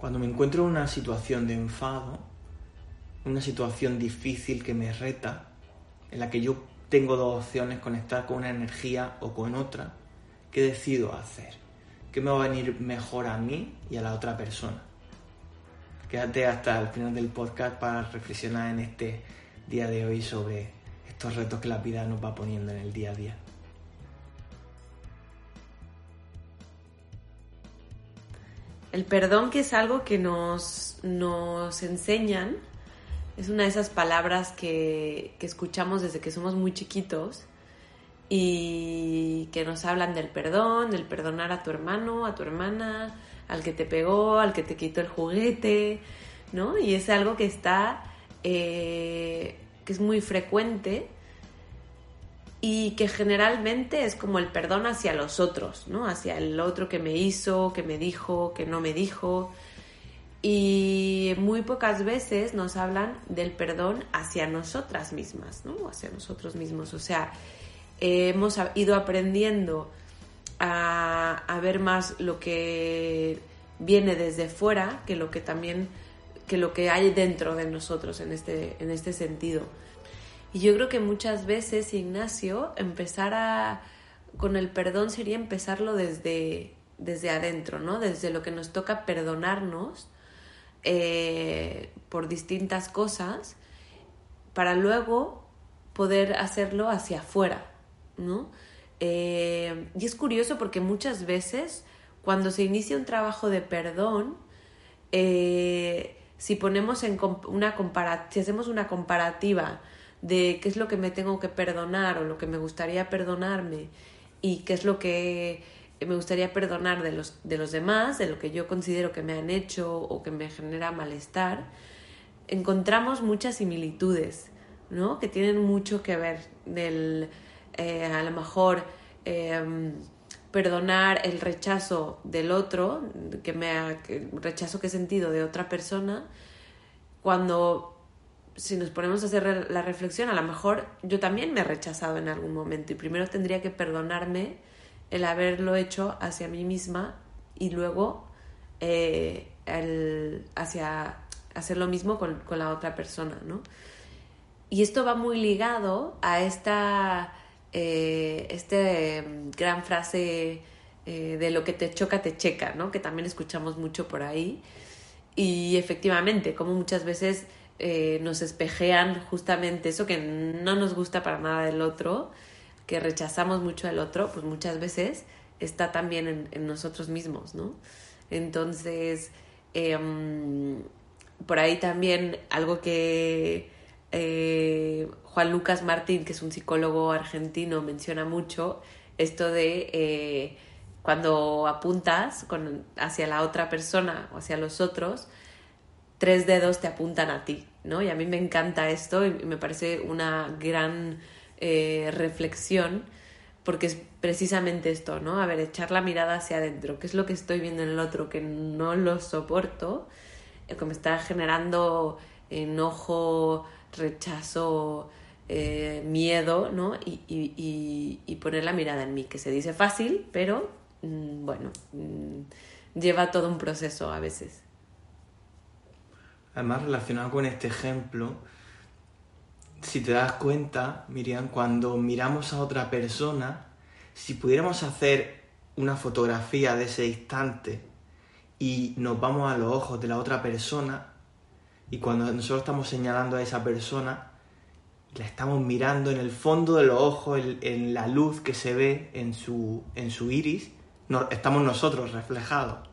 Cuando me encuentro en una situación de enfado, una situación difícil que me reta, en la que yo tengo dos opciones, conectar con una energía o con otra, ¿qué decido hacer? ¿Qué me va a venir mejor a mí y a la otra persona? Quédate hasta el final del podcast para reflexionar en este día de hoy sobre estos retos que la vida nos va poniendo en el día a día. El perdón que es algo que nos, nos enseñan, es una de esas palabras que, que escuchamos desde que somos muy chiquitos y que nos hablan del perdón, del perdonar a tu hermano, a tu hermana, al que te pegó, al que te quitó el juguete, ¿no? Y es algo que está, eh, que es muy frecuente y que generalmente es como el perdón hacia los otros, ¿no? Hacia el otro que me hizo, que me dijo, que no me dijo. Y muy pocas veces nos hablan del perdón hacia nosotras mismas, ¿no? Hacia nosotros mismos. O sea, hemos ido aprendiendo a, a, ver más lo que viene desde fuera que lo que también que lo que hay dentro de nosotros en este, en este sentido. Y yo creo que muchas veces, Ignacio, empezar a, con el perdón sería empezarlo desde, desde adentro, ¿no? Desde lo que nos toca perdonarnos eh, por distintas cosas para luego poder hacerlo hacia afuera, ¿no? Eh, y es curioso porque muchas veces cuando se inicia un trabajo de perdón, eh, si ponemos en una si hacemos una comparativa de qué es lo que me tengo que perdonar o lo que me gustaría perdonarme y qué es lo que me gustaría perdonar de los, de los demás, de lo que yo considero que me han hecho o que me genera malestar, encontramos muchas similitudes, ¿no? Que tienen mucho que ver del, eh, a lo mejor, em, perdonar el rechazo del otro, que me el rechazo que he sentido de otra persona, cuando si nos ponemos a hacer la reflexión, a lo mejor yo también me he rechazado en algún momento y primero tendría que perdonarme el haberlo hecho hacia mí misma y luego eh, el, hacia hacer lo mismo con, con, la otra persona, ¿no? Y esto va muy ligado a esta eh, este gran frase eh, de lo que te choca, te checa, ¿no? Que también escuchamos mucho por ahí. Y efectivamente, como muchas veces eh, nos espejean justamente eso que no nos gusta para nada del otro, que rechazamos mucho del otro, pues muchas veces está también en, nosotros mismos, ¿no? Entonces, em, por ahí también algo que eh, Juan Lucas Martín, que es un psicólogo argentino, menciona mucho esto de eh, cuando apuntas hacia la otra persona o hacia los otros, tres dedos te apuntan a ti, ¿no? Y a mí me encanta esto y me parece una gran eh, reflexión porque es precisamente esto, ¿no? A ver, echar la mirada hacia adentro, ¿qué es lo que estoy viendo en el otro que no lo soporto, eh, que me está generando enojo, rechazo, eh, miedo, ¿no? Y, y, y, poner la mirada en mí, que se dice fácil, pero mm, bueno, mm, lleva todo un proceso a veces. Además, relacionado con este ejemplo, si te das cuenta, Miriam, cuando miramos a otra persona, si pudiéramos hacer una fotografía de ese instante y nos vamos a los ojos de la otra persona, y cuando nosotros estamos señalando a esa persona, la estamos mirando en el fondo de los ojos, en, la luz que se ve en su, en su iris, estamos nosotros reflejados,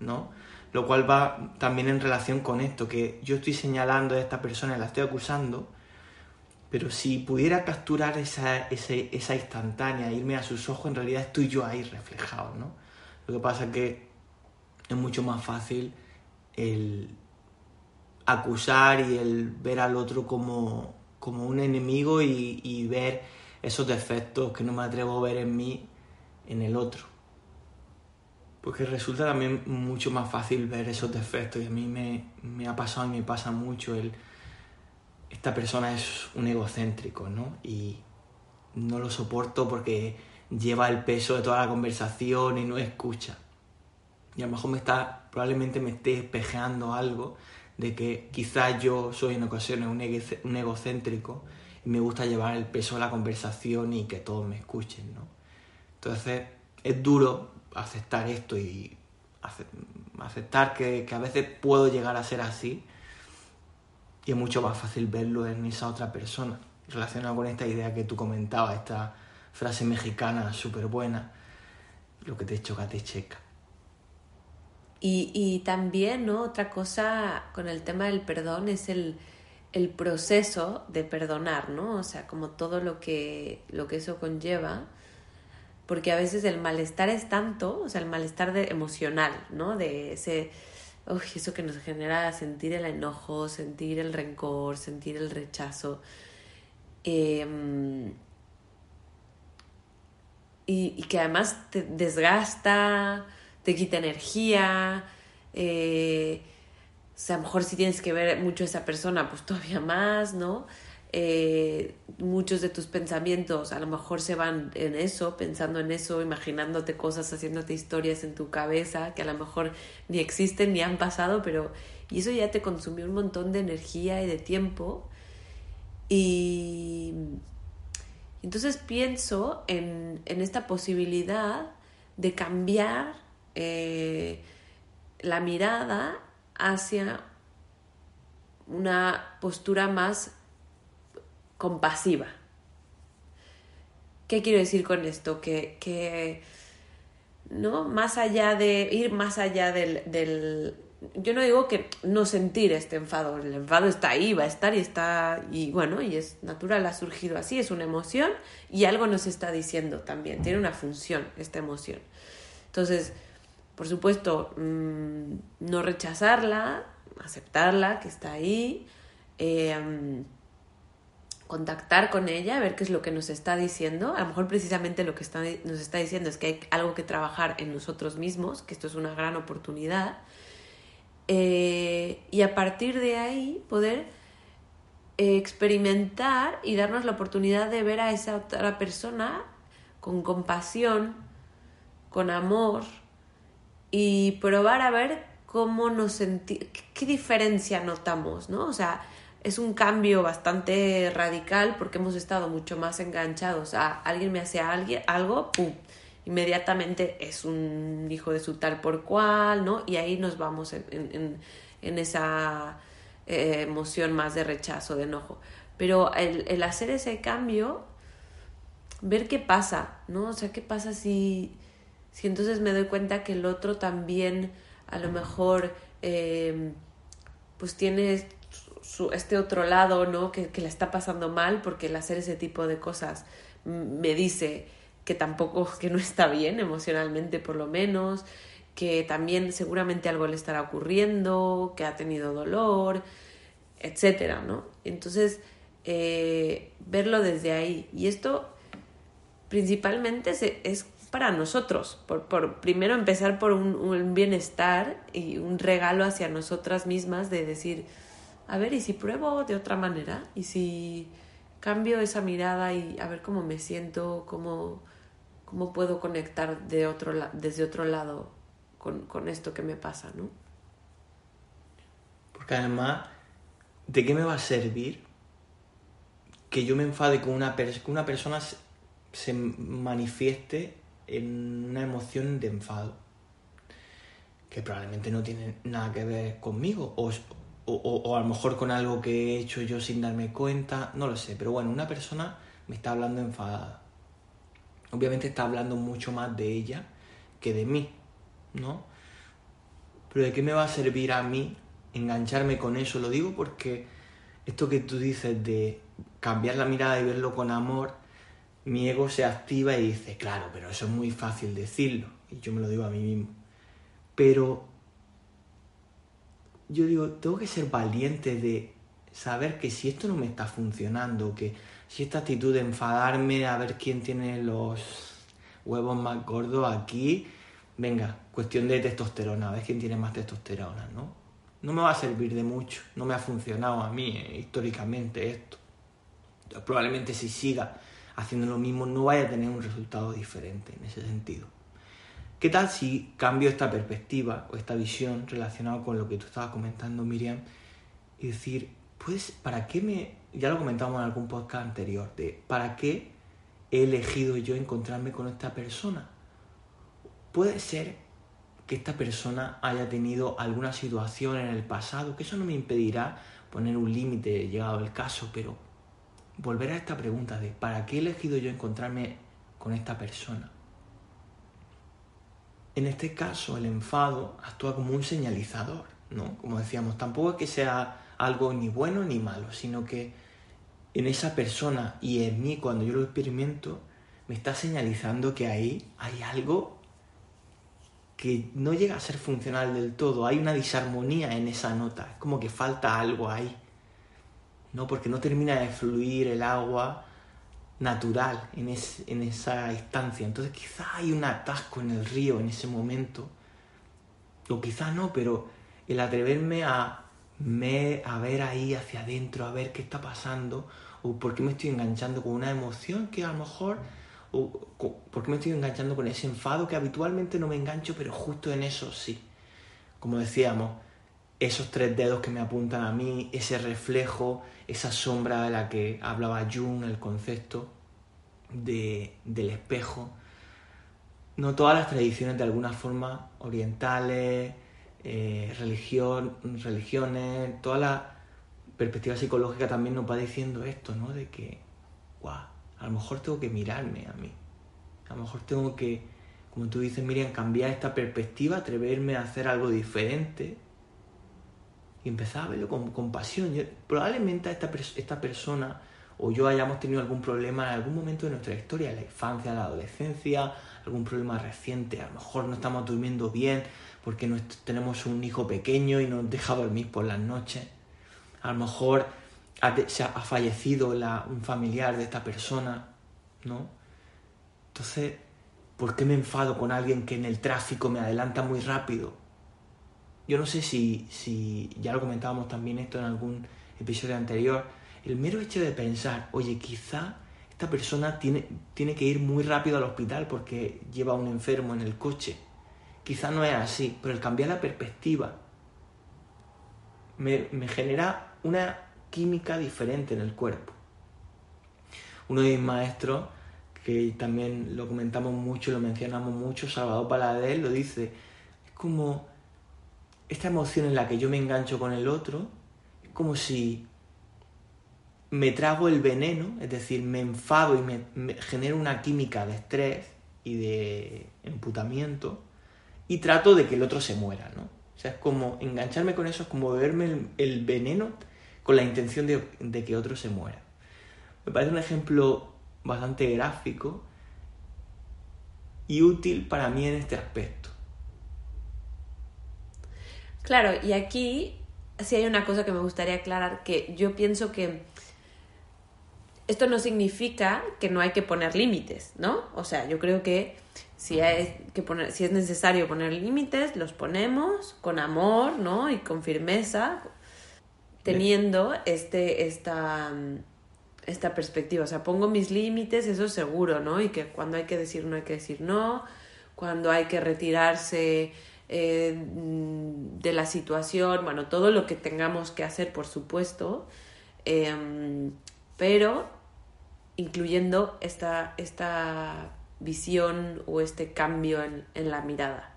¿no? Lo cual va también en relación con esto, que yo estoy señalando a esta persona la estoy acusando, Pero si pudiera capturar esa, esa instantánea, irme a sus ojos, en realidad estoy yo ahí reflejado, ¿no? Lo que pasa es que es mucho más fácil el acusar y el ver al otro como, como un enemigo y ver esos defectos que no me atrevo a ver en mí en el otro. Porque resulta también mucho más fácil ver esos defectos y a mí me, me ha pasado y me pasa mucho el... Esta persona es un egocéntrico, ¿no? Y no lo soporto porque lleva el peso de toda la conversación y no escucha. Y a lo mejor me está, probablemente me esté espejeando algo de que quizás yo soy en ocasiones un, egocéntrico y me gusta llevar el peso de la conversación y que todos me escuchen, ¿no? Entonces es duro aceptar esto y aceptar que, a veces puedo llegar a ser así y es mucho más fácil verlo en esa otra persona, relacionado con esta idea que tú comentabas, esta frase mexicana súper buena, lo que te choca te checa. Y, y, también, ¿no? Otra cosa con el tema del perdón es el, el proceso de perdonar, ¿no? O sea, como todo lo que, lo que eso conlleva porque a veces el malestar es tanto, o sea, el malestar de, emocional, ¿no? De ese, uy, eso que nos genera sentir el enojo, sentir el rencor, sentir el rechazo. Em, y, que además te desgasta, te quita energía. Eh, o sea, a lo mejor si tienes que ver mucho a esa persona, pues todavía más, ¿no? Eh, muchos de tus pensamientos a lo mejor se van en eso, pensando en eso, imaginándote cosas, haciéndote historias en tu cabeza que a lo mejor ni existen ni han pasado, pero y eso ya te consumió un montón de energía y de tiempo. Y entonces pienso en, esta posibilidad de cambiar eh, la mirada hacia una postura más compasiva. ¿Qué quiero decir con esto? Que, ¿no? Más allá de ir más allá del, del, Yo no digo que no sentir este enfado, el enfado está ahí, va a estar y está, y bueno, y es natural, ha surgido así, es una emoción y algo nos está diciendo también, tiene una función esta emoción. Entonces, por supuesto, mm, no rechazarla, aceptarla, que está ahí. Eh, contactar con ella, ver qué es lo que nos está diciendo. A lo mejor precisamente lo que nos está diciendo es que hay algo que trabajar en nosotros mismos, que esto es una gran oportunidad. Eh, y a partir de ahí poder eh, experimentar y darnos la oportunidad de ver a esa otra persona con compasión, con amor y probar a ver cómo nos sentimos, qué diferencia notamos, ¿no? O sea, es un cambio bastante radical porque hemos estado mucho más enganchados a alguien me hace alguien, algo, ¡pum! Inmediatamente es un hijo de su tal por cual, ¿no? Y ahí nos vamos en, esa eh, emoción más de rechazo, de enojo. Pero el, el, hacer ese cambio, ver qué pasa, ¿no? O sea, qué pasa si, si entonces me doy cuenta que el otro también a lo mejor eh, pues tiene este otro lado, ¿no? Que, que le está pasando mal porque el hacer ese tipo de cosas me dice que tampoco, que no está bien emocionalmente por lo menos, que también seguramente algo le estará ocurriendo, que ha tenido dolor, etcétera, ¿no? Entonces, eh, verlo desde ahí. Y esto principalmente es para nosotros, por, por primero empezar por un, un, bienestar y un regalo hacia nosotras mismas de decir, a ver, ¿y si pruebo de otra manera? ¿Y si cambio esa mirada y a ver cómo me siento, cómo, cómo puedo conectar de otro, desde otro lado con, con esto que me pasa, ¿no? Porque además, ¿de qué me va a servir que yo me enfade con una, persona que una persona se manifieste en una emoción de enfado? Que probablemente no tiene nada que ver conmigo o, o, a lo mejor con algo que he hecho yo sin darme cuenta, no lo sé, pero bueno, una persona me está hablando enfadada. Obviamente está hablando mucho más de ella que de mí, ¿no? Pero ¿de qué me va a servir a mí engancharme con eso? Lo digo porque esto que tú dices de cambiar la mirada y verlo con amor, mi ego se activa y dice, claro, pero eso es muy fácil decirlo. Y yo me lo digo a mí mismo. Pero yo digo, tengo que ser valiente de saber que si esto no me está funcionando, que si esta actitud de enfadarme a ver quién tiene los huevos más gordos aquí, venga, cuestión de testosterona, a ver quién tiene más testosterona, ¿no? No me va a servir de mucho, no me ha funcionado a mí eh, históricamente esto. Probablemente si siga haciendo lo mismo no vaya a tener un resultado diferente en ese sentido. ¿Qué tal si cambio esta perspectiva o esta visión relacionada con lo que tú estabas comentando, Miriam, y decir, pues, ¿para qué me... Ya lo comentamos en algún podcast anterior, de ¿para qué he elegido yo encontrarme con esta persona? Puede ser que esta persona haya tenido alguna situación en el pasado, que eso no me impedirá poner un límite llegado el caso, pero volver a esta pregunta de ¿para qué he elegido yo encontrarme con esta persona? En este caso, el enfado actúa como un señalizador, ¿no? Como decíamos, tampoco es que sea algo ni bueno ni malo, sino que en esa persona y en mí, cuando yo lo experimento, me está señalizando que ahí hay algo que no llega a ser funcional del todo, hay una disarmonía en esa nota, es como que falta algo ahí, ¿no? Porque no termina de fluir el agua natural en, en esa instancia. Entonces quizá hay un atasco en el río en ese momento, o quizá no, pero el atreverme a, me, a ver ahí hacia adentro, a ver qué está pasando, o por qué me estoy enganchando con una emoción que a lo mejor, o por qué me estoy enganchando con ese enfado que habitualmente no me engancho, pero justo en eso sí. Como decíamos, esos tres dedos que me apuntan a mí, ese reflejo, esa sombra de la que hablaba Jung, el concepto de, del espejo. No todas las tradiciones de alguna forma orientales, eh, religión, religiones, toda la perspectiva psicológica también nos va diciendo esto, ¿no? De que, guau, a lo mejor tengo que mirarme a mí. A lo mejor tengo que, como tú dices, Miriam, cambiar esta perspectiva, atreverme a hacer algo diferente y empezar a verlo con compasión. probablemente esta, esta persona o yo hayamos tenido algún problema en algún momento de nuestra historia, en la infancia, en la adolescencia, algún problema reciente, a lo mejor no estamos durmiendo bien porque tenemos un hijo pequeño y nos deja dormir por las noches, a lo mejor ha, fallecido un familiar de esta persona, ¿no? Entonces, ¿por qué me enfado con alguien que en el tráfico me adelanta muy rápido? Yo no sé si, si ya lo comentábamos también esto en algún episodio anterior, el mero hecho de pensar, oye, quizá esta persona tiene, tiene que ir muy rápido al hospital porque lleva a un enfermo en el coche. Quizá no es así, pero el cambiar la perspectiva me, me genera una química diferente en el cuerpo. Uno de mis maestros, que también lo comentamos mucho, lo mencionamos mucho, Salvador Paladés, lo dice, es como esta emoción en la que yo me engancho con el otro, es como si me trago el veneno, es decir, me enfado y me, genero una química de estrés y de emputamiento y trato de que el otro se muera, ¿no? O sea, es como engancharme con eso, es como beberme el, veneno con la intención de, de, que otro se muera. Me parece un ejemplo bastante gráfico y útil para mí en este aspecto. Claro, y aquí sí hay una cosa que me gustaría aclarar, que yo pienso que esto no significa que no hay que poner límites, ¿no? O sea, yo creo que si, hay que poner, si es necesario poner límites, los ponemos con amor, ¿no? Y con firmeza, teniendo este, esta, esta perspectiva. O sea, pongo mis límites, eso es seguro, ¿no? Y que cuando hay que decir no hay que decir no, cuando hay que retirarse eh, de la situación, bueno, todo lo que tengamos que hacer, por supuesto, em, pero incluyendo esta, esta visión o este cambio en, en la mirada.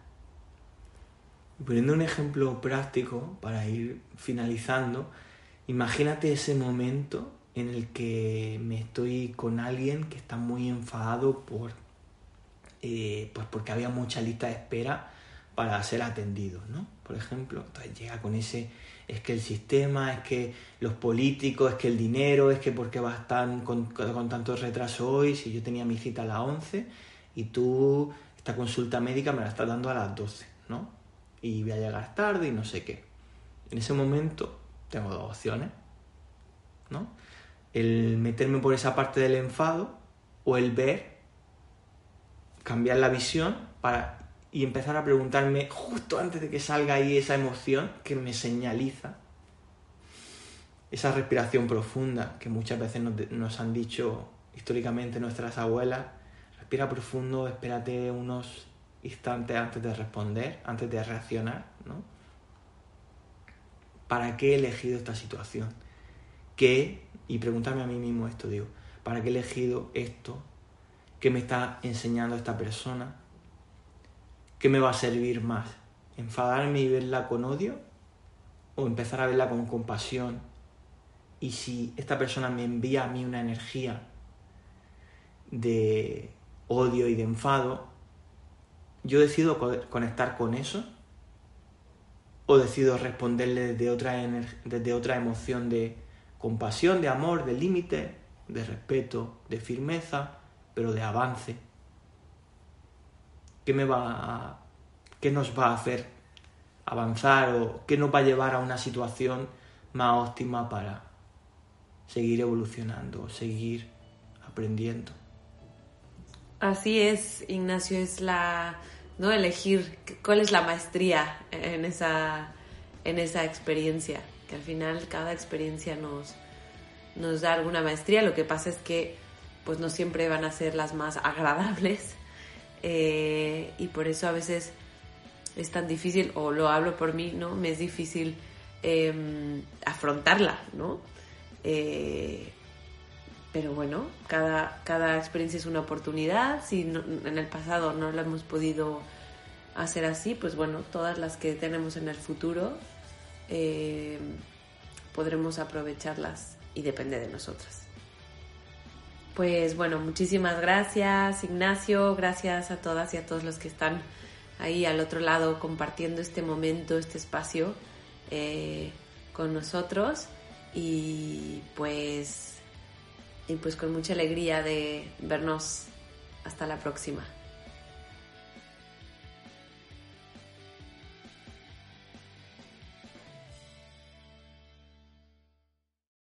Poniendo un ejemplo práctico para ir finalizando, imagínate ese momento en el que me estoy con alguien que está muy enfadado por, eh, pues porque había mucha lista de espera para ser atendidos, ¿no? Por ejemplo, entonces llega con ese, es que el sistema, es que los políticos, es que el dinero, es que por qué vas tan, con, con tanto retraso hoy, si yo tenía mi cita a las 11 y tú esta consulta médica me la estás dando a las 12, ¿no? Y voy a llegar tarde y no sé qué. En ese momento tengo dos opciones, ¿no? El meterme por esa parte del enfado o el ver, cambiar la visión para y empezar a preguntarme justo antes de que salga ahí esa emoción que me señaliza esa respiración profunda que muchas veces nos, han dicho históricamente nuestras abuelas respira profundo, espérate unos instantes antes de responder, antes de reaccionar, ¿no? ¿Para qué he elegido esta situación? ¿Qué? Y preguntarme a mí mismo esto, digo, ¿para qué he elegido esto? ¿Qué me está enseñando esta persona? ¿Qué me va a servir más? ¿Enfadarme y verla con odio? ¿O empezar a verla con compasión? Y si esta persona me envía a mí una energía de odio y de enfado, yo decido conectar con eso o decido responderle desde otra, desde otra emoción de compasión, de amor, de límite, de respeto, de firmeza, pero de avance. ¿Qué me va qué nos va a hacer avanzar o qué nos va a llevar a una situación más óptima para seguir evolucionando, seguir aprendiendo? Así es, Ignacio, es la, ¿no? Elegir cuál es la maestría en esa, en esa experiencia, que al final cada experiencia nos, nos da alguna maestría, lo que pasa es que pues no siempre van a ser las más agradables eh, y por eso a veces es tan difícil, o lo hablo por mí, ¿no? Me es difícil em, afrontarla, ¿no? Eh, pero bueno, cada, cada experiencia es una oportunidad. Si en el pasado no lo hemos podido hacer así, pues bueno, todas las que tenemos en el futuro eh, podremos aprovecharlas y depende de nosotras. Pues bueno, muchísimas gracias Ignacio, gracias a todas y a todos los que están ahí al otro lado compartiendo este momento, este espacio eh, con nosotros. Y pues y pues con mucha alegría de vernos. Hasta la próxima.